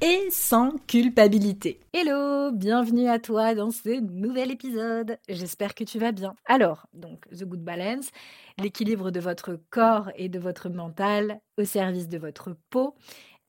et sans culpabilité. Hello, bienvenue à toi dans ce nouvel épisode. J'espère que tu vas bien. Alors, donc The Good Balance, l'équilibre de votre corps et de votre mental au service de votre peau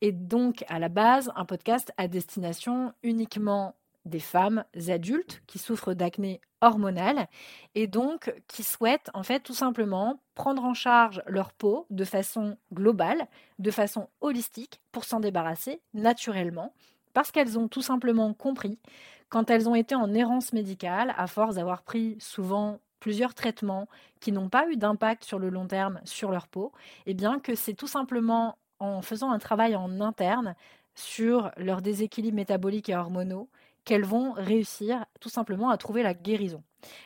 est donc à la base un podcast à destination uniquement des femmes adultes qui souffrent d'acné hormonale et donc qui souhaitent en fait tout simplement prendre en charge leur peau de façon globale, de façon holistique pour s'en débarrasser naturellement parce qu'elles ont tout simplement compris quand elles ont été en errance médicale à force d'avoir pris souvent plusieurs traitements qui n'ont pas eu d'impact sur le long terme sur leur peau, et eh bien que c'est tout simplement en faisant un travail en interne sur leur déséquilibre métabolique et hormonaux qu'elles vont réussir tout simplement à trouver la guérison.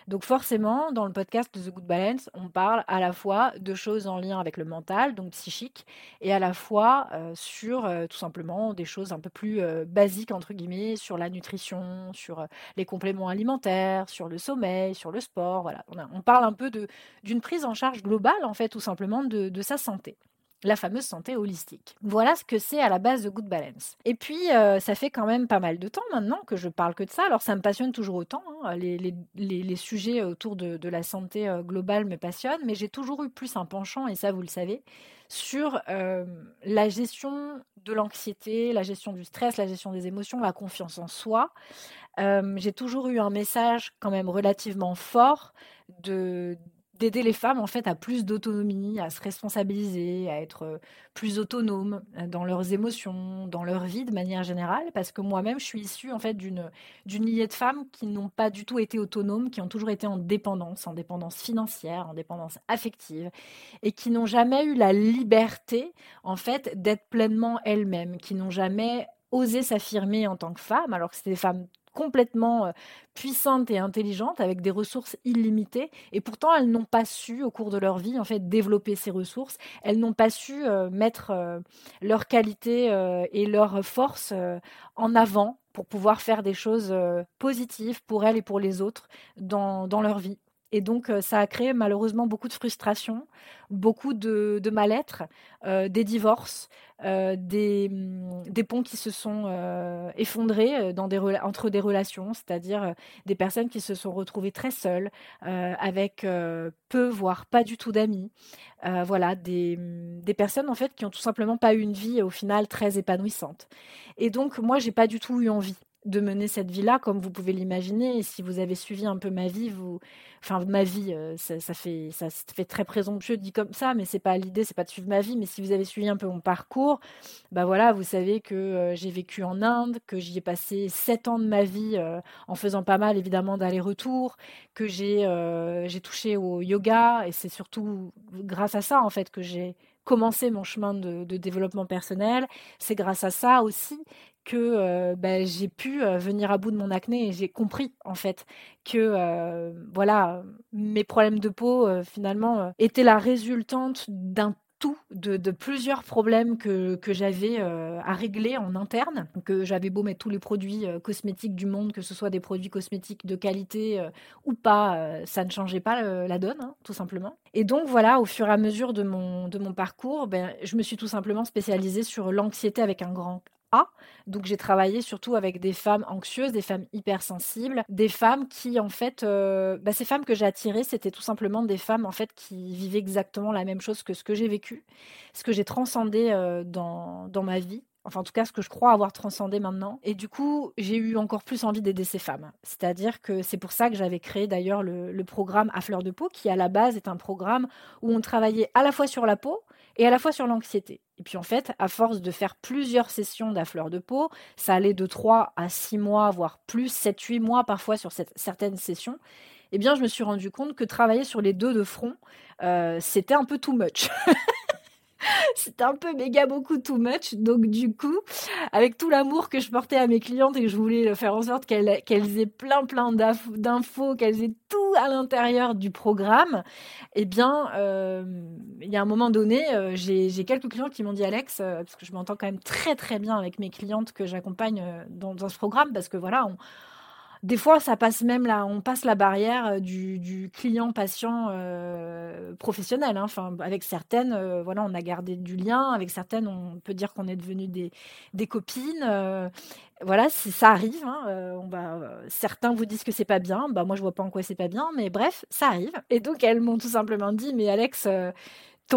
Donc forcément, dans le podcast The Good Balance, on parle à la fois de choses en lien avec le mental, donc psychique, et à la fois euh, sur euh, tout simplement des choses un peu plus euh, basiques, entre guillemets, sur la nutrition, sur les compléments alimentaires, sur le sommeil, sur le sport. Voilà, on, parle un peu d'une prise en charge globale, en fait, tout simplement de sa santé la fameuse santé holistique. Voilà ce que c'est à la base de Good Balance. Et puis, euh, ça fait quand même pas mal de temps maintenant que je parle que de ça. Alors, ça me passionne toujours autant. Hein. Les, sujets autour de, la santé euh, globale me passionnent, mais j'ai toujours eu plus un penchant, et ça, vous le savez, sur euh, la gestion de l'anxiété, la gestion du stress, la gestion des émotions, la confiance en soi. j'ai toujours eu un message quand même relativement fort de d'aider les femmes en fait à plus d'autonomie, à se responsabiliser, à être euh, plus autonomes euh, dans leurs émotions, dans leur vie de manière générale. Parce que moi-même je suis issue en fait d'une d'une lignée de femmes qui n'ont pas du tout été autonomes, qui ont toujours été en dépendance, en dépendance financière, en dépendance affective et qui n'ont jamais eu la liberté en fait d'être pleinement elles-mêmes, qui n'ont jamais osé s'affirmer en tant que femme alors que c'était des femmes complètement euh, puissantes et intelligentes avec des ressources illimitées. Et pourtant elles n'ont pas su au cours de leur vie en fait développer ces ressources. Elles n'ont pas su euh, mettre euh, leur qualité et leur force en avant pour pouvoir faire des choses positives pour elles et pour les autres dans leur vie et donc, euh, ça a créé malheureusement beaucoup de frustration, beaucoup de, mal-être, euh, des divorces, euh, des, mm, des, ponts qui se sont effondrés dans des, entre des relations, c'est-à-dire des personnes qui se sont retrouvées très seules, avec peu, voire pas du tout d'amis. voilà, des, mm, des, personnes en fait qui ont tout simplement pas eu une vie au final très épanouissante. Et donc, moi, j'ai pas du tout eu envie de mener cette vie-là, comme vous pouvez l'imaginer. Et si vous avez suivi un peu ma vie, vous, enfin ma vie, euh, ça, fait ça fait très présomptueux dit comme ça, mais c'est pas l'idée, c'est pas de suivre ma vie. Mais si vous avez suivi un peu mon parcours, bah voilà, vous savez que euh, j'ai vécu en Inde, que j'y ai passé sept ans de ma vie euh, en faisant pas mal évidemment d'aller-retour, que j'ai touché au yoga et c'est surtout grâce à ça en fait que j'ai commencé mon chemin de développement personnel. C'est grâce à ça aussi que euh, bah, j'ai pu euh, venir à bout de mon acné et j'ai compris en fait que euh, voilà mes problèmes de peau finalement étaient la résultante d'un tout de, plusieurs problèmes que, que j'avais à régler en interne, que j'avais beau mettre tous les produits cosmétiques du monde, que ce soit des produits cosmétiques de qualité ou pas, ça ne changeait pas la donne, hein, tout simplement. Et donc voilà, au fur et à mesure de mon, de mon parcours, ben, je me suis tout simplement spécialisée sur l'anxiété avec un grand donc j'ai travaillé surtout avec des femmes anxieuses, des femmes hypersensibles, des femmes qui en fait, euh, bah, ces femmes que j'ai attirées, c'était tout simplement des femmes en fait qui vivaient exactement la même chose que ce que j'ai vécu, ce que j'ai transcendé euh, dans, dans ma vie enfin en tout cas ce que je crois avoir transcendé maintenant. Et du coup, j'ai eu encore plus envie d'aider ces femmes. C'est-à-dire que c'est pour ça que j'avais créé d'ailleurs le, le, programme À fleur de peau, qui à la base est un programme où on travaillait à la fois sur la peau, et à la fois sur l'anxiété. Et puis en fait, à force de faire plusieurs sessions fleur de peau, ça allait de 3 à 6 mois, voire plus, 7-8 mois parfois sur cette, certaines sessions, eh bien je me suis rendu compte que travailler sur les deux de front, euh, c'était un peu too much. C'était un peu méga beaucoup too much. Donc du coup, avec tout l'amour que je portais à mes clientes et que je voulais faire en sorte qu'elles aient plein plein d'infos, qu'elles aient tout à l'intérieur du programme, eh bien, euh, il y a un moment donné, euh, j'ai quelques clients qui m'ont dit Alex, euh, parce que je m'entends quand même très très bien avec mes clientes que j'accompagne dans, dans, ce programme, parce que voilà, on, des fois, ça passe même là, on passe la barrière euh, du, client-patient euh, professionnel. Hein. Enfin, avec certaines, euh, voilà, on a gardé du lien. Avec certaines, on peut dire qu'on est devenu des, copines. voilà, ça arrive. Hein. Certains vous disent que c'est pas bien. Bah, moi, je vois pas en quoi c'est pas bien, mais bref, ça arrive. Et donc, elles m'ont tout simplement dit, mais Alex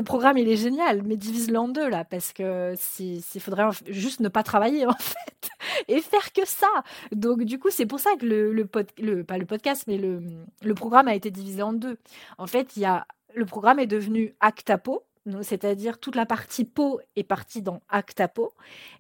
programme il est génial, mais divise-le en deux là, parce que s'il faudrait juste ne pas travailler en fait et faire que ça. Donc du coup c'est pour ça que le, le, le, pas le podcast, mais le, le programme a été divisé en deux. En fait il y a le programme est devenu Actapo, c'est-à-dire toute la partie peau est partie dans Actapo,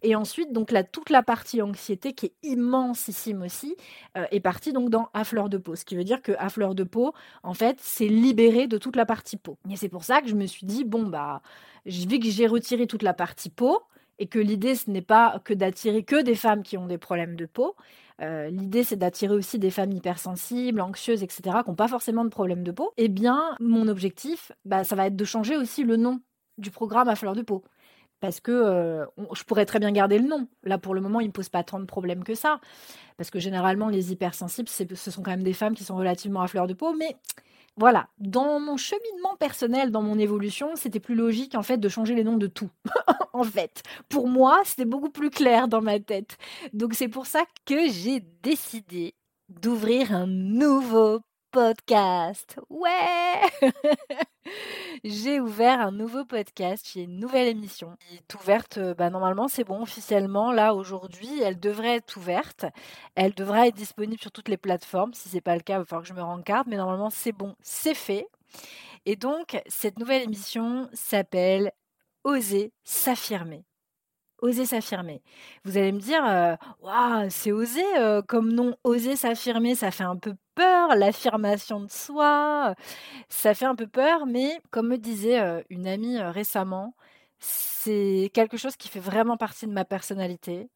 et ensuite donc la, toute la partie anxiété qui est immensissime aussi euh, est partie donc dans à fleur de peau, ce qui veut dire que à fleur de peau en fait c'est libéré de toute la partie peau. Et c'est pour ça que je me suis dit bon bah vu que j'ai retiré toute la partie peau et que l'idée ce n'est pas que d'attirer que des femmes qui ont des problèmes de peau, euh, l'idée c'est d'attirer aussi des femmes hypersensibles, anxieuses, etc., qui n'ont pas forcément de problème de peau, eh bien mon objectif, bah, ça va être de changer aussi le nom du programme à fleur de peau. Parce que euh, je pourrais très bien garder le nom. Là, pour le moment, il ne me pose pas tant de problèmes que ça. Parce que généralement, les hypersensibles, ce sont quand même des femmes qui sont relativement à fleur de peau. Mais voilà, dans mon cheminement personnel, dans mon évolution, c'était plus logique en fait de changer les noms de tout. en fait, pour moi, c'était beaucoup plus clair dans ma tête. Donc c'est pour ça que j'ai décidé d'ouvrir un nouveau podcast. Ouais J'ai ouvert un nouveau podcast, j'ai une nouvelle émission. Elle est ouverte, euh, bah, normalement c'est bon officiellement, là aujourd'hui, elle devrait être ouverte. Elle devrait être disponible sur toutes les plateformes. Si c'est pas le cas, il va falloir que je me rende carte, mais normalement c'est bon, c'est fait. Et donc, cette nouvelle émission s'appelle Oser s'affirmer oser s'affirmer. Vous allez me dire, euh, waouh, c'est oser euh, comme nom, oser s'affirmer, ça fait un peu peur, l'affirmation de soi, ça fait un peu peur, mais comme me disait euh, une amie récemment, c'est quelque chose qui fait vraiment partie de ma personnalité.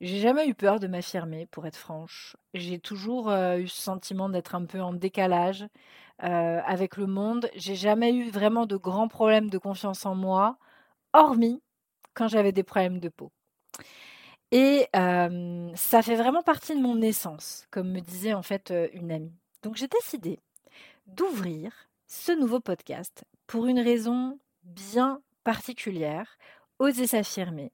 J'ai jamais eu peur de m'affirmer, pour être franche. J'ai toujours eu ce sentiment d'être un peu en décalage avec le monde. J'ai jamais eu vraiment de grands problèmes de confiance en moi, hormis quand j'avais des problèmes de peau. Et ça fait vraiment partie de mon essence, comme me disait en fait une amie. Donc j'ai décidé d'ouvrir ce nouveau podcast pour une raison bien particulière, Oser s'affirmer,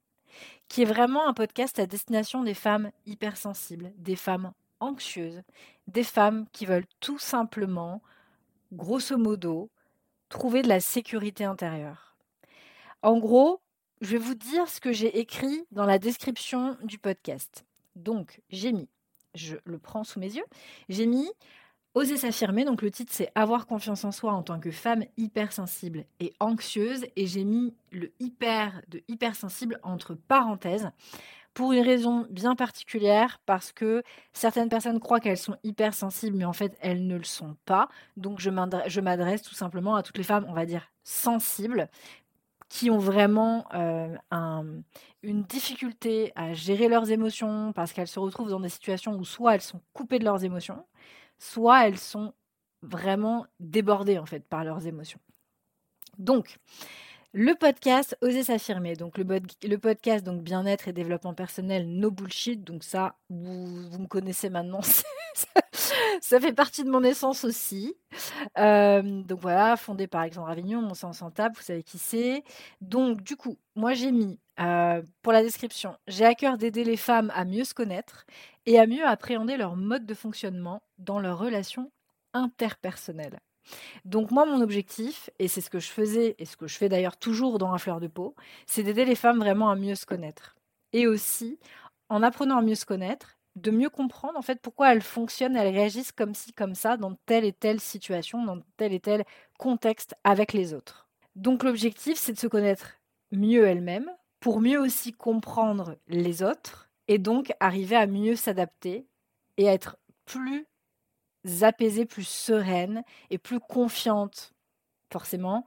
qui est vraiment un podcast à destination des femmes hypersensibles, des femmes anxieuses, des femmes qui veulent tout simplement, grosso modo, trouver de la sécurité intérieure. En gros, je vais vous dire ce que j'ai écrit dans la description du podcast. Donc, j'ai mis, je le prends sous mes yeux, j'ai mis Oser s'affirmer, donc le titre c'est Avoir confiance en soi en tant que femme hypersensible et anxieuse, et j'ai mis le hyper de hypersensible entre parenthèses pour une raison bien particulière, parce que certaines personnes croient qu'elles sont hypersensibles, mais en fait elles ne le sont pas. Donc je m'adresse tout simplement à toutes les femmes, on va dire, sensibles, qui ont vraiment euh, une difficulté à gérer leurs émotions parce qu'elles se retrouvent dans des situations où soit elles sont coupées de leurs émotions, soit elles sont vraiment débordées en fait par leurs émotions. Donc, le podcast Oser s'affirmer, donc le, podcast donc bien-être et développement personnel, no bullshit, donc ça vous, vous me connaissez maintenant, ça fait partie de mon essence aussi. Euh, donc voilà, fondé par Alexandre Avignon, mon sens en table, vous savez qui c'est. Donc du coup, moi j'ai mis euh, pour la description, j'ai à cœur d'aider les femmes à mieux se connaître et à mieux appréhender leur mode de fonctionnement dans leurs relations interpersonnelles. Donc moi, mon objectif, et c'est ce que je faisais, et ce que je fais d'ailleurs toujours dans Un fleur de peau, c'est d'aider les femmes vraiment à mieux se connaître. Et aussi, en apprenant à mieux se connaître, de mieux comprendre en fait pourquoi elles fonctionnent, elles réagissent comme ci, comme ça, dans telle et telle situation, dans tel et tel contexte avec les autres. Donc l'objectif, c'est de se connaître mieux elle-même, pour mieux aussi comprendre les autres, et donc arriver à mieux s'adapter et à être plus apaisée, plus sereine et plus confiante, forcément,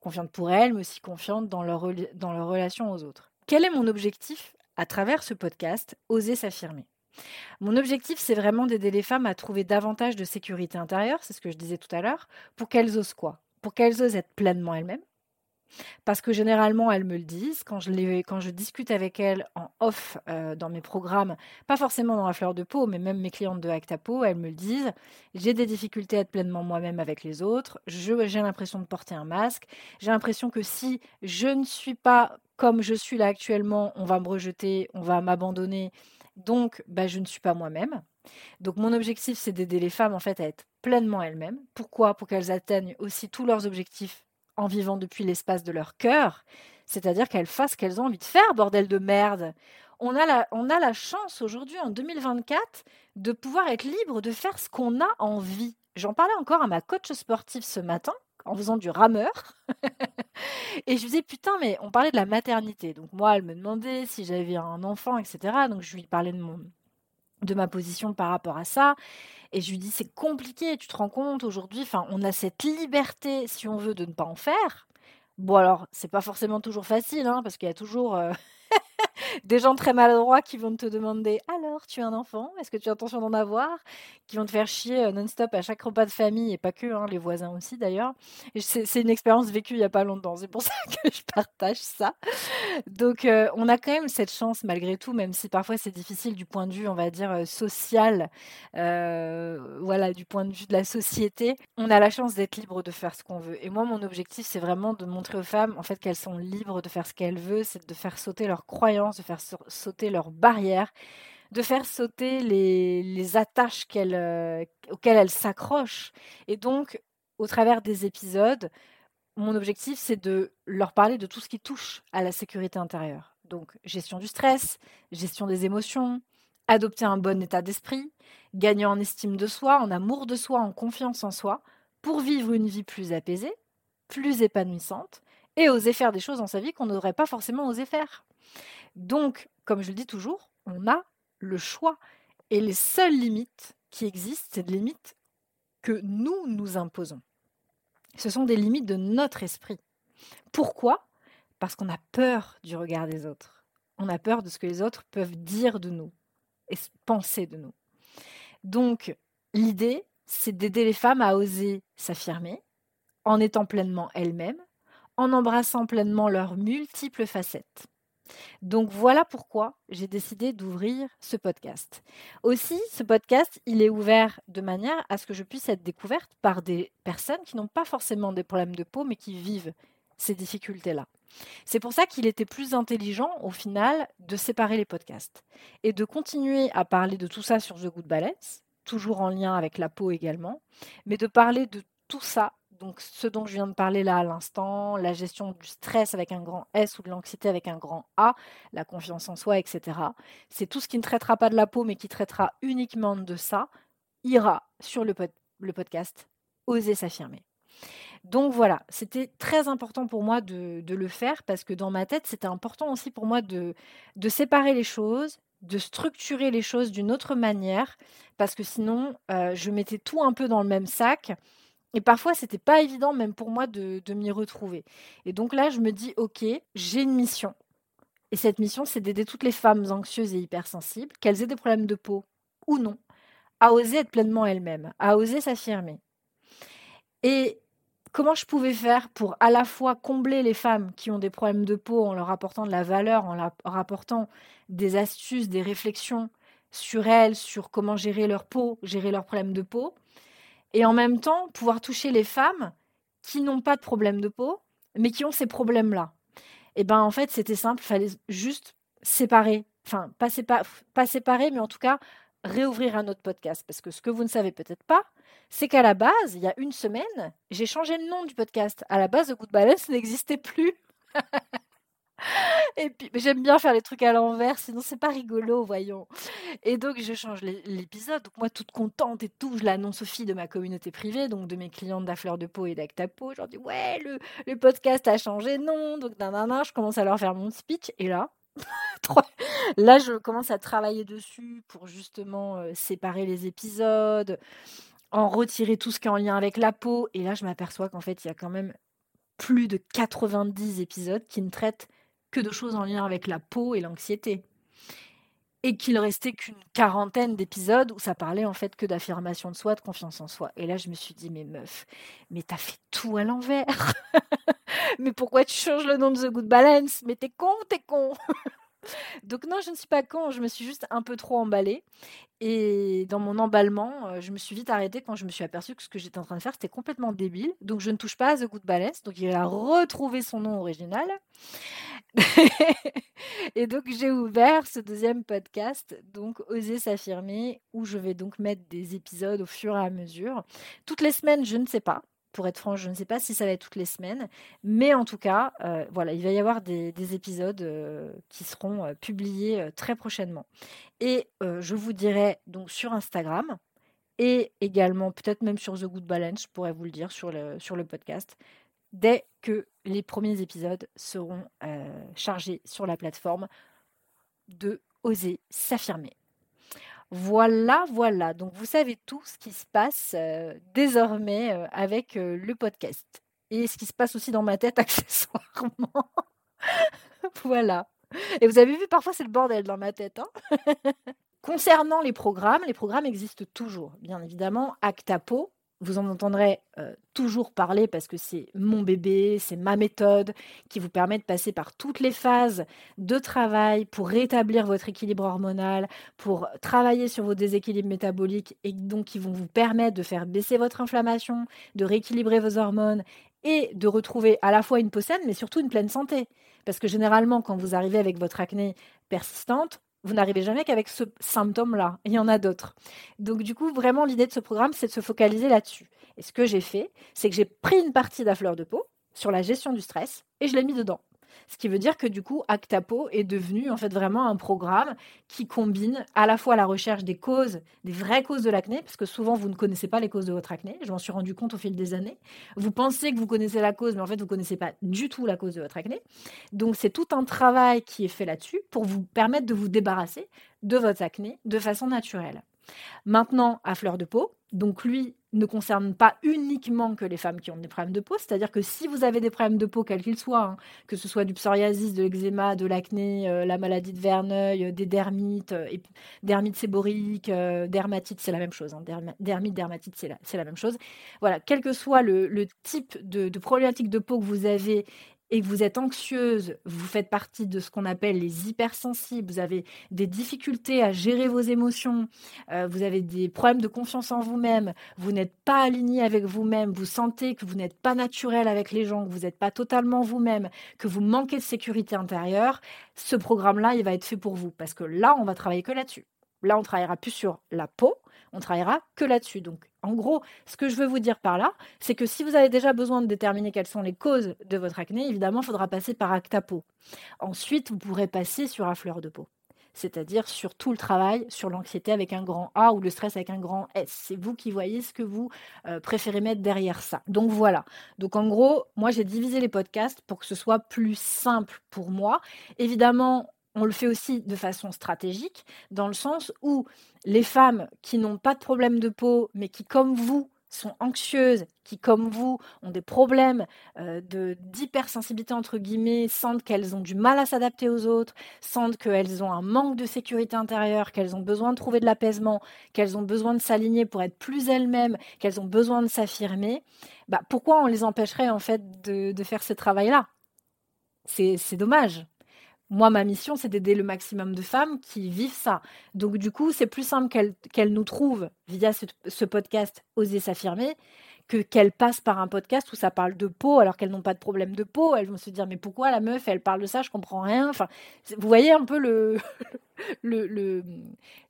confiante pour elles, mais aussi confiante dans leur, dans leur relation aux autres. Quel est mon objectif à travers ce podcast? Oser s'affirmer. Mon objectif, c'est vraiment d'aider les femmes à trouver davantage de sécurité intérieure, c'est ce que je disais tout à l'heure, pour qu'elles osent quoi? Pour qu'elles osent être pleinement elles-mêmes, parce que généralement, elles me le disent quand je, discute avec elles en off euh, dans mes programmes, pas forcément dans la fleur de peau, mais même mes clientes de Actapo, elles me le disent. J'ai des difficultés à être pleinement moi-même avec les autres. J'ai l'impression de porter un masque. J'ai l'impression que si je ne suis pas comme je suis là actuellement, on va me rejeter, on va m'abandonner. Donc, bah, je ne suis pas moi-même. Donc, mon objectif, c'est d'aider les femmes en fait à être pleinement elles-mêmes. Pourquoi? Pour qu'elles atteignent aussi tous leurs objectifs en vivant depuis l'espace de leur cœur, c'est-à-dire qu'elles fassent ce qu'elles ont envie de faire, bordel de merde. On a la, on a la chance aujourd'hui, en 2024, de pouvoir être libre de faire ce qu'on a envie. J'en parlais encore à ma coach sportive ce matin, en faisant du rameur. et je lui disais, putain, mais on parlait de la maternité. Donc moi, elle me demandait si j'avais un enfant, etc. Donc je lui parlais de mon, de ma position par rapport à ça. Et je lui dis, c'est compliqué, tu te rends compte aujourd'hui, enfin, on a cette liberté, si on veut, de ne pas en faire. Bon, alors, c'est pas forcément toujours facile, hein, parce qu'il y a toujours euh, des gens très maladroits qui vont te demander alors tu as un enfant? Est-ce que tu as intention d'en avoir? Qui vont te faire chier euh, non-stop à chaque repas de famille et pas que hein, les voisins aussi d'ailleurs. C'est une expérience vécue il y a pas longtemps. C'est pour ça que je partage ça. Donc euh, on a quand même cette chance malgré tout même si parfois c'est difficile du point de vue on va dire euh, social voilà du point de vue de la société on a la chance d'être libre de faire ce qu'on veut. Et moi mon objectif c'est vraiment de montrer aux femmes en fait qu'elles sont libres de faire ce qu'elles veulent c'est de faire sauter leurs croyances de faire sauter leurs barrières, de faire sauter les, attaches euh, auxquelles elles s'accrochent. Et donc, au travers des épisodes, mon objectif, c'est de leur parler de tout ce qui touche à la sécurité intérieure. Donc, gestion du stress, gestion des émotions, adopter un bon état d'esprit, gagner en estime de soi, en amour de soi, en confiance en soi, pour vivre une vie plus apaisée, plus épanouissante, et oser faire des choses dans sa vie qu'on n'aurait pas forcément osé faire. Donc, comme je le dis toujours, on a le choix. Et les seules limites qui existent, c'est des limites que nous nous imposons. Ce sont des limites de notre esprit. Pourquoi? Parce qu'on a peur du regard des autres. On a peur de ce que les autres peuvent dire de nous et penser de nous. Donc, l'idée, c'est d'aider les femmes à oser s'affirmer en étant pleinement elles-mêmes, en embrassant pleinement leurs multiples facettes. Donc voilà pourquoi j'ai décidé d'ouvrir ce podcast. Aussi, ce podcast, il est ouvert de manière à ce que je puisse être découverte par des personnes qui n'ont pas forcément des problèmes de peau, mais qui vivent ces difficultés-là. C'est pour ça qu'il était plus intelligent, au final, de séparer les podcasts et de continuer à parler de tout ça sur The Good Balance, toujours en lien avec la peau également, mais de parler de tout ça donc ce dont je viens de parler là à l'instant, la gestion du stress avec un grand S ou de l'anxiété avec un grand A, la confiance en soi, etc. C'est tout ce qui ne traitera pas de la peau mais qui traitera uniquement de ça, ira sur le, podcast Oser s'affirmer. Donc voilà, c'était très important pour moi de, le faire parce que dans ma tête, c'était important aussi pour moi de, séparer les choses, de structurer les choses d'une autre manière parce que sinon, euh, je mettais tout un peu dans le même sac et parfois, c'était pas évident, même pour moi, de, m'y retrouver. Et donc là, je me dis, OK, j'ai une mission. Et cette mission, c'est d'aider toutes les femmes anxieuses et hypersensibles, qu'elles aient des problèmes de peau ou non, à oser être pleinement elles-mêmes, à oser s'affirmer. Et comment je pouvais faire pour à la fois combler les femmes qui ont des problèmes de peau en leur apportant de la valeur, en leur apportant des astuces, des réflexions sur elles, sur comment gérer leur peau, gérer leurs problèmes de peau, et en même temps pouvoir toucher les femmes qui n'ont pas de problème de peau, mais qui ont ces problèmes-là. Et ben en fait, c'était simple, il fallait juste séparer, enfin pas, pas séparer, mais en tout cas réouvrir un autre podcast. Parce que ce que vous ne savez peut-être pas, c'est qu'à la base, il y a une semaine, j'ai changé le nom du podcast. À la base, The Good Balance n'existait plus. Et puis, j'aime bien faire les trucs à l'envers, sinon c'est pas rigolo, voyons. Et donc, je change l'épisode. Donc, moi, toute contente et tout, je l'annonce aux filles de ma communauté privée, donc de mes clientes d'Affleur de Peau et d'Actapo. Je leur dis, ouais, le, le, podcast a changé de nom. Donc, nanana, je commence à leur faire mon speech. Et là, là, je commence à travailler dessus pour justement euh, séparer les épisodes, en retirer tout ce qui est en lien avec la peau. Et là, je m'aperçois qu'en fait, il y a quand même plus de 90 épisodes qui ne traitent de choses en lien avec la peau et l'anxiété. Et qu'il restait qu'une quarantaine d'épisodes où ça parlait en fait que d'affirmation de soi, de confiance en soi. Et là, je me suis dit, mais meuf, mais t'as fait tout à l'envers. mais pourquoi tu changes le nom de The Good Balance? Mais t'es con, t'es con? Donc non, je ne suis pas con, je me suis juste un peu trop emballée. Et dans mon emballement, euh, je me suis vite arrêtée quand je me suis aperçue que ce que j'étais en train de faire, c'était complètement débile. Donc je ne touche pas à The Good Balance, donc il a retrouvé son nom original. et donc j'ai ouvert ce deuxième podcast, donc Oser s'affirmer, où je vais donc mettre des épisodes au fur et à mesure. Toutes les semaines, je ne sais pas pour être franche, je ne sais pas si ça va être toutes les semaines, mais en tout cas, euh, voilà, il va y avoir des, épisodes euh, qui seront euh, publiés très prochainement. Et je vous dirai donc sur Instagram et également peut-être même sur The Good Balance, je pourrais vous le dire sur le, sur le podcast, dès que les premiers épisodes seront chargés sur la plateforme de Oser s'affirmer. Voilà, voilà. Donc vous savez tout ce qui se passe euh, désormais euh, avec euh, le podcast. Et ce qui se passe aussi dans ma tête accessoirement. voilà. Et vous avez vu, parfois c'est le bordel dans ma tête. Hein. Concernant les programmes, les programmes existent toujours. Bien évidemment, Actapo, vous en entendrez toujours parler parce que c'est mon bébé, c'est ma méthode qui vous permet de passer par toutes les phases de travail pour rétablir votre équilibre hormonal, pour travailler sur vos déséquilibres métaboliques et donc qui vont vous permettre de faire baisser votre inflammation, de rééquilibrer vos hormones et de retrouver à la fois une peau saine mais surtout une pleine santé. Parce que généralement, quand vous arrivez avec votre acné persistante, vous n'arrivez jamais qu'avec ce symptôme-là. Il y en a d'autres. Donc du coup, vraiment, l'idée de ce programme, c'est de se focaliser là-dessus. Et ce que j'ai fait, c'est que j'ai pris une partie de la fleur de peau sur la gestion du stress et je l'ai mis dedans. Ce qui veut dire que du coup, Actapo est devenu en fait vraiment un programme qui combine à la fois la recherche des causes, des vraies causes de l'acné, parce que souvent vous ne connaissez pas les causes de votre acné. Je m'en suis rendu compte au fil des années. Vous pensez que vous connaissez la cause, mais en fait vous ne connaissez pas du tout la cause de votre acné. Donc c'est tout un travail qui est fait là-dessus pour vous permettre de vous débarrasser de votre acné de façon naturelle. Maintenant, à fleur de peau, donc lui ne concerne pas uniquement que les femmes qui ont des problèmes de peau, c'est-à-dire que si vous avez des problèmes de peau, quels qu'ils soient, hein, que ce soit du psoriasis, de l'eczéma, de l'acné, euh, la maladie de Verneuil, euh, des dermites, euh, séborique, dermatite, c'est la même chose. Hein, dermite, dermatite, c'est la, même chose. Voilà, quel que soit le, type de problématique de peau que vous avez et que vous êtes anxieuse, vous faites partie de ce qu'on appelle les hypersensibles, vous avez des difficultés à gérer vos émotions, euh, vous avez des problèmes de confiance en vous-même, vous, n'êtes pas aligné avec vous-même, vous sentez que vous n'êtes pas naturel avec les gens, que vous n'êtes pas totalement vous-même, que vous manquez de sécurité intérieure, ce programme-là, il va être fait pour vous parce que là, on va travailler que là-dessus. Là, on travaillera plus sur la peau, on travaillera que là-dessus. Donc, en gros, ce que je veux vous dire par là, c'est que si vous avez déjà besoin de déterminer quelles sont les causes de votre acné, évidemment, il faudra passer par Actapo. Ensuite, vous pourrez passer sur la fleur de peau c'est-à-dire sur tout le travail, sur l'anxiété avec un grand A ou le stress avec un grand S. C'est vous qui voyez ce que vous euh, préférez mettre derrière ça. Donc voilà. Donc en gros, moi j'ai divisé les podcasts pour que ce soit plus simple pour moi. Évidemment, on le fait aussi de façon stratégique, dans le sens où les femmes qui n'ont pas de problème de peau, mais qui, comme vous, sont anxieuses, qui, comme vous, ont des problèmes euh, d'hypersensibilité, entre guillemets, sentent qu'elles ont du mal à s'adapter aux autres, sentent qu'elles ont un manque de sécurité intérieure, qu'elles ont besoin de trouver de l'apaisement, qu'elles ont besoin de s'aligner pour être plus elles-mêmes, qu'elles ont besoin de s'affirmer, bah, pourquoi on les empêcherait en fait de, de faire ce travail-là? C'est dommage. Moi, ma mission, c'est d'aider le maximum de femmes qui vivent ça. Donc, du coup, c'est plus simple qu'elles nous trouvent via ce, podcast Oser s'affirmer que qu'elles passent par un podcast où ça parle de peau alors qu'elles n'ont pas de problème de peau. Elles vont se dire mais pourquoi la meuf elle parle de ça? Je comprends rien. Enfin, vous voyez un peu le,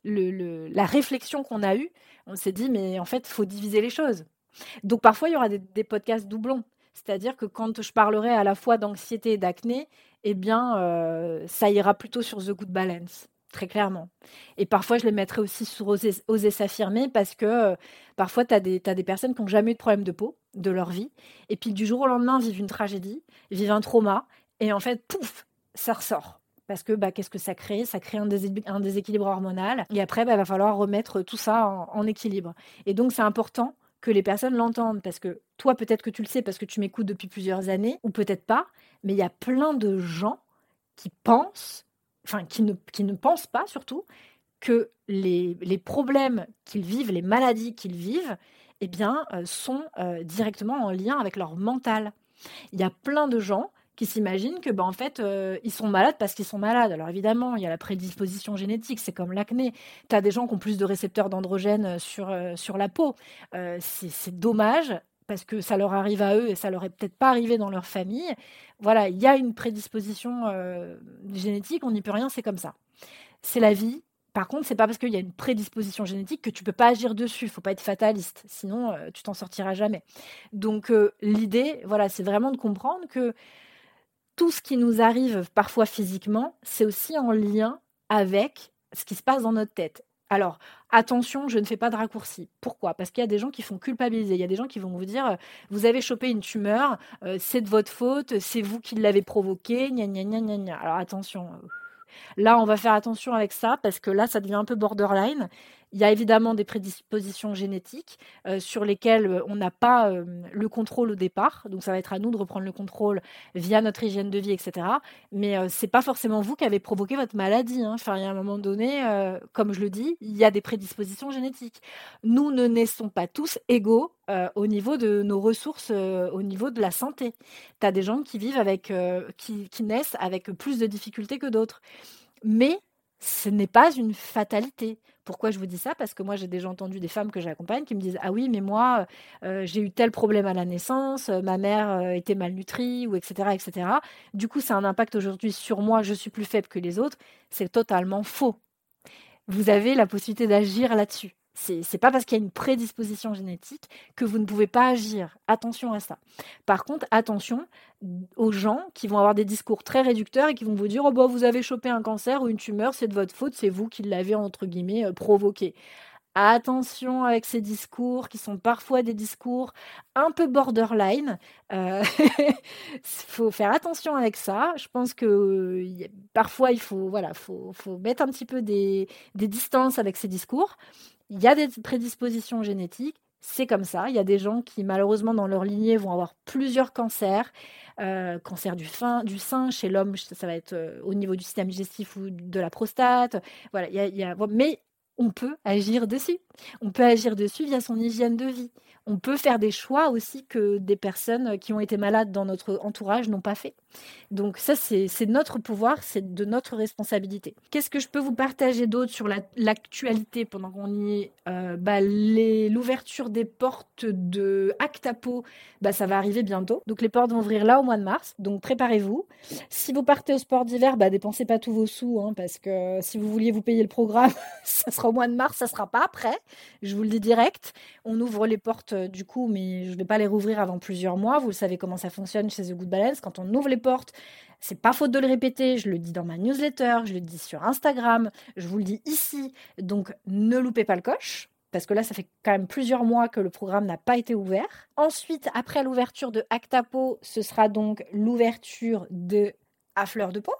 la réflexion qu'on a eue. On s'est dit mais en fait faut diviser les choses. Donc parfois il y aura des podcasts doublons. C'est-à-dire que quand je parlerai à la fois d'anxiété et d'acné, eh bien, euh, ça ira plutôt sur The Good Balance, très clairement. Et parfois, je les mettrai aussi sur Oser, s'affirmer parce que euh, parfois, tu as, des personnes qui n'ont jamais eu de problème de peau de leur vie. Et puis, du jour au lendemain, vivent une tragédie, vivent un trauma. Et en fait, pouf, ça ressort. Parce que bah, qu'est-ce que ça crée? Ça crée un, déséquilibre hormonal. Et après, il bah, va falloir remettre tout ça en équilibre. Et donc, c'est important que les personnes l'entendent parce que toi, peut-être que tu le sais parce que tu m'écoutes depuis plusieurs années, ou peut-être pas, mais il y a plein de gens qui pensent, enfin qui ne, qui ne pensent pas surtout, que les, les problèmes qu'ils vivent, les maladies qu'ils vivent, eh bien, euh, sont euh, directement en lien avec leur mental. Il y a plein de gens qui s'imaginent que, ben, en fait, euh, ils sont malades parce qu'ils sont malades. Alors évidemment, il y a la prédisposition génétique, c'est comme l'acné. Tu as des gens qui ont plus de récepteurs d'androgènes sur, sur la peau. c'est dommage parce que ça leur arrive à eux et ça leur est peut-être pas arrivé dans leur famille. Voilà, il y a une prédisposition génétique, on n'y peut rien, c'est comme ça. C'est la vie, par contre, c'est pas parce qu'il y a une prédisposition génétique que tu peux pas agir dessus. Il faut pas être fataliste, sinon euh, tu t'en sortiras jamais. Donc euh, l'idée, voilà, c'est vraiment de comprendre que tout ce qui nous arrive parfois physiquement, c'est aussi en lien avec ce qui se passe dans notre tête. Alors, attention, je ne fais pas de raccourci. Pourquoi? Parce qu'il y a des gens qui font culpabiliser. Il y a des gens qui vont vous dire euh, Vous avez chopé une tumeur, c'est de votre faute, c'est vous qui l'avez provoquée, gna gna gna gna gna. Alors, attention, Là, on va faire attention avec ça parce que là, ça devient un peu borderline. Il y a évidemment des prédispositions génétiques euh, sur lesquelles euh, on n'a pas euh, le contrôle au départ. Donc, ça va être à nous de reprendre le contrôle via notre hygiène de vie, etc. Mais ce c'est pas forcément vous qui avez provoqué votre maladie. Hein. Enfin, il y a un moment donné, comme je le dis, il y a des prédispositions génétiques. Nous ne naissons pas tous égaux au niveau de nos ressources, au niveau de la santé. Tu as des gens qui vivent avec, qui naissent avec plus de difficultés que d'autres. Mais ce n'est pas une fatalité. Pourquoi je vous dis ça? Parce que moi, j'ai déjà entendu des femmes que j'accompagne qui me disent Ah oui, mais moi, euh, j'ai eu tel problème à la naissance, euh, ma mère euh, était malnutrie, ou etc., etc. Du coup, ça a un impact aujourd'hui sur moi, je suis plus faible que les autres. C'est totalement faux. Vous avez la possibilité d'agir là-dessus. C'est pas parce qu'il y a une prédisposition génétique que vous ne pouvez pas agir. Attention à ça. Par contre, attention aux gens qui vont avoir des discours très réducteurs et qui vont vous dire oh bah, vous avez chopé un cancer ou une tumeur, c'est de votre faute, c'est vous qui l'avez entre guillemets euh, provoqué. Attention avec ces discours qui sont parfois des discours un peu borderline. Il euh, faut faire attention avec ça. Je pense que parfois il faut, voilà, faut, faut mettre un petit peu des distances avec ces discours. Il y a des prédispositions génétiques, c'est comme ça. Il y a des gens qui, malheureusement, dans leur lignée, vont avoir plusieurs cancers. Euh, cancer du, du sein, chez l'homme, ça, va être euh, au niveau du système digestif ou de la prostate. Voilà, y a, mais on peut agir dessus. On peut agir dessus via son hygiène de vie. On peut faire des choix aussi que des personnes qui ont été malades dans notre entourage n'ont pas fait. Donc ça, c'est notre pouvoir, c'est de notre responsabilité. Qu'est-ce que je peux vous partager d'autre sur l'actualité pendant qu'on y est? Euh, bah, L'ouverture des portes de Actapo, bah, ça va arriver bientôt. Donc les portes vont ouvrir là au mois de mars. Donc préparez-vous. Si vous partez au sport d'hiver, bah, dépensez pas tous vos sous, hein, parce que si vous vouliez vous payer le programme, ça sera au mois de mars, ça sera pas après. Je vous le dis direct. On ouvre les portes euh, du coup, mais je ne vais pas les rouvrir avant plusieurs mois. Vous savez comment ça fonctionne chez The Good Balance. Quand on ouvre les portes, c'est pas faute de le répéter. Je le dis dans ma newsletter, je le dis sur Instagram, je vous le dis ici. Donc ne loupez pas le coche parce que là, ça fait quand même plusieurs mois que le programme n'a pas été ouvert. Ensuite, après l'ouverture de Actapo, ce sera donc l'ouverture de À fleur de peau.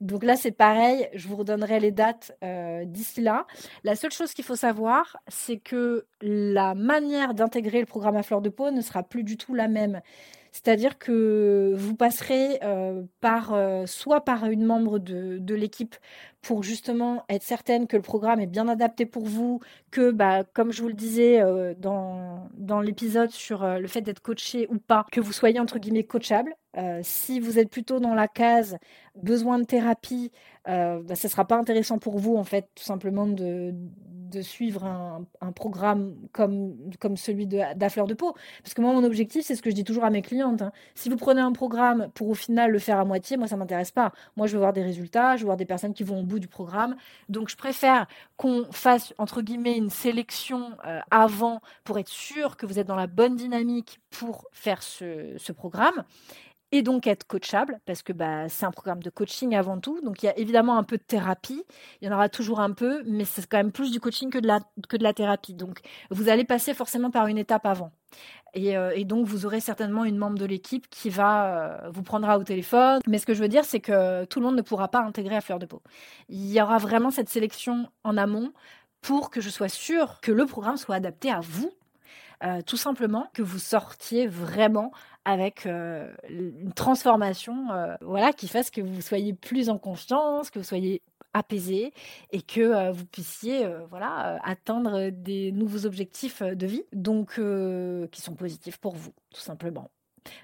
Donc là, c'est pareil, je vous redonnerai les dates euh, d'ici là. La seule chose qu'il faut savoir, c'est que la manière d'intégrer le programme à fleur de peau ne sera plus du tout la même. C'est-à-dire que vous passerez euh, par euh, soit par une membre de, de l'équipe pour justement être certaine que le programme est bien adapté pour vous, que bah, comme je vous le disais euh, dans, dans l'épisode sur le fait d'être coaché ou pas, que vous soyez entre guillemets coachable. si vous êtes plutôt dans la case besoin de thérapie, bah, ce ne sera pas intéressant pour vous en fait tout simplement de, de suivre un, programme comme, comme celui d'Affleur de, de peau. Parce que moi, mon objectif, c'est ce que je dis toujours à mes clientes. Hein. Si vous prenez un programme pour au final le faire à moitié, moi, ça ne m'intéresse pas. Moi, je veux voir des résultats, je veux voir des personnes qui vont bout du programme. Donc, je préfère qu'on fasse, entre guillemets, une sélection euh, avant pour être sûr que vous êtes dans la bonne dynamique pour faire ce, ce programme et donc être coachable, parce que bah, c'est un programme de coaching avant tout. Donc il y a évidemment un peu de thérapie, il y en aura toujours un peu, mais c'est quand même plus du coaching que de la, thérapie. Donc vous allez passer forcément par une étape avant. Et, euh, donc vous aurez certainement une membre de l'équipe qui va euh, vous prendra au téléphone. Mais ce que je veux dire, c'est que tout le monde ne pourra pas intégrer à fleur de peau. Il y aura vraiment cette sélection en amont pour que je sois sûre que le programme soit adapté à vous tout simplement que vous sortiez vraiment avec une transformation voilà, qui fasse que vous soyez plus en confiance, que vous soyez apaisé et que vous puissiez voilà atteindre des nouveaux objectifs de vie donc qui sont positifs pour vous tout simplement.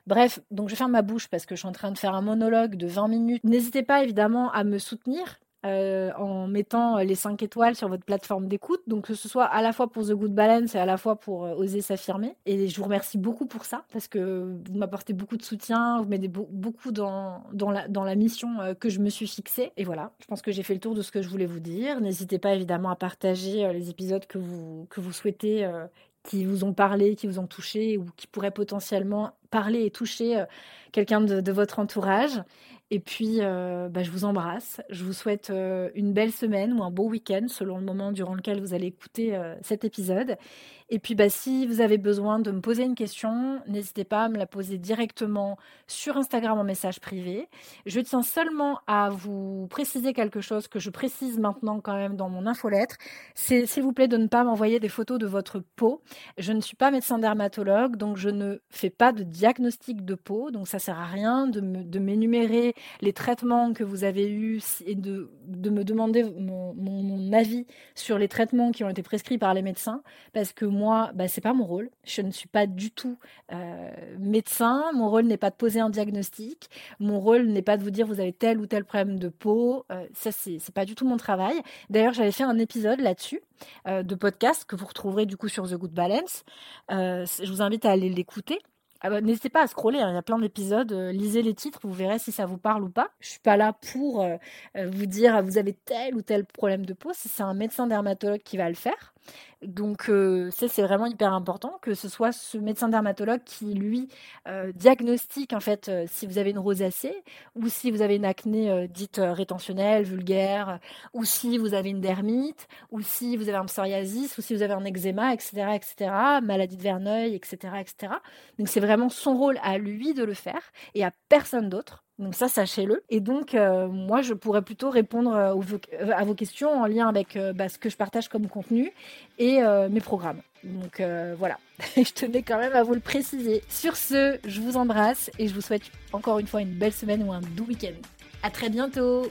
Bref, donc je ferme ma bouche parce que je suis en train de faire un monologue de 20 minutes. N'hésitez pas évidemment à me soutenir euh, en mettant les 5 étoiles sur votre plateforme d'écoute. Donc que ce soit à la fois pour The Good Balance et à la fois pour euh, oser s'affirmer. Et je vous remercie beaucoup pour ça parce que vous m'apportez beaucoup de soutien, vous m'aidez beaucoup dans, dans, la, dans la mission euh, que je me suis fixée. Et voilà, je pense que j'ai fait le tour de ce que je voulais vous dire. N'hésitez pas évidemment à partager les épisodes que vous, que vous souhaitez qui vous ont parlé, qui vous ont touché ou qui pourraient potentiellement parler et toucher quelqu'un de, votre entourage. Et puis, euh, bah, je vous embrasse. Je vous souhaite euh, une belle semaine ou un beau week-end selon le moment durant lequel vous allez écouter euh, cet épisode. Et puis, bah, si vous avez besoin de me poser une question, n'hésitez pas à me la poser directement sur Instagram en message privé. Je tiens seulement à vous préciser quelque chose que je précise maintenant quand même dans mon infolettre. C'est, s'il vous plaît, de ne pas m'envoyer des photos de votre peau. Je ne suis pas médecin dermatologue, donc je ne fais pas de diagnostic de peau. Donc, ça sert à rien de, m'énumérer les traitements que vous avez eus et de, de me demander mon, mon, avis sur les traitements qui ont été prescrits par les médecins, parce que bah, c'est pas mon rôle. Je ne suis pas du tout euh, médecin. Mon rôle n'est pas de poser un diagnostic. Mon rôle n'est pas de vous dire vous avez tel ou tel problème de peau. Euh, ça, c'est pas du tout mon travail. D'ailleurs, j'avais fait un épisode là-dessus euh, de podcast que vous retrouverez du coup sur The Good Balance. je vous invite à aller l'écouter. Ah bah, n'hésitez pas à scroller, hein, il y a plein d'épisodes. Euh, lisez les titres, vous verrez si ça vous parle ou pas. Je suis pas là pour euh, euh, vous dire vous avez tel ou tel problème de peau. C'est un médecin dermatologue qui va le faire. Donc euh, ça c'est vraiment hyper important que ce soit ce médecin dermatologue qui lui euh, diagnostique en fait euh, si vous avez une rosacée ou si vous avez une acné dite rétentionnelle, vulgaire, ou si vous avez une dermite, ou si vous avez un psoriasis, ou si vous avez un eczéma, etc., etc., maladie de Verneuil, etc., etc. Donc c'est vraiment son rôle à lui de le faire et à personne d'autre. Donc ça, sachez-le. Et donc, euh, moi, je pourrais plutôt répondre euh, euh, à vos questions en lien avec bah, ce que je partage comme contenu et mes programmes. Donc voilà, je tenais quand même à vous le préciser. Sur ce, je vous embrasse et je vous souhaite encore une fois une belle semaine ou un doux week-end. À très bientôt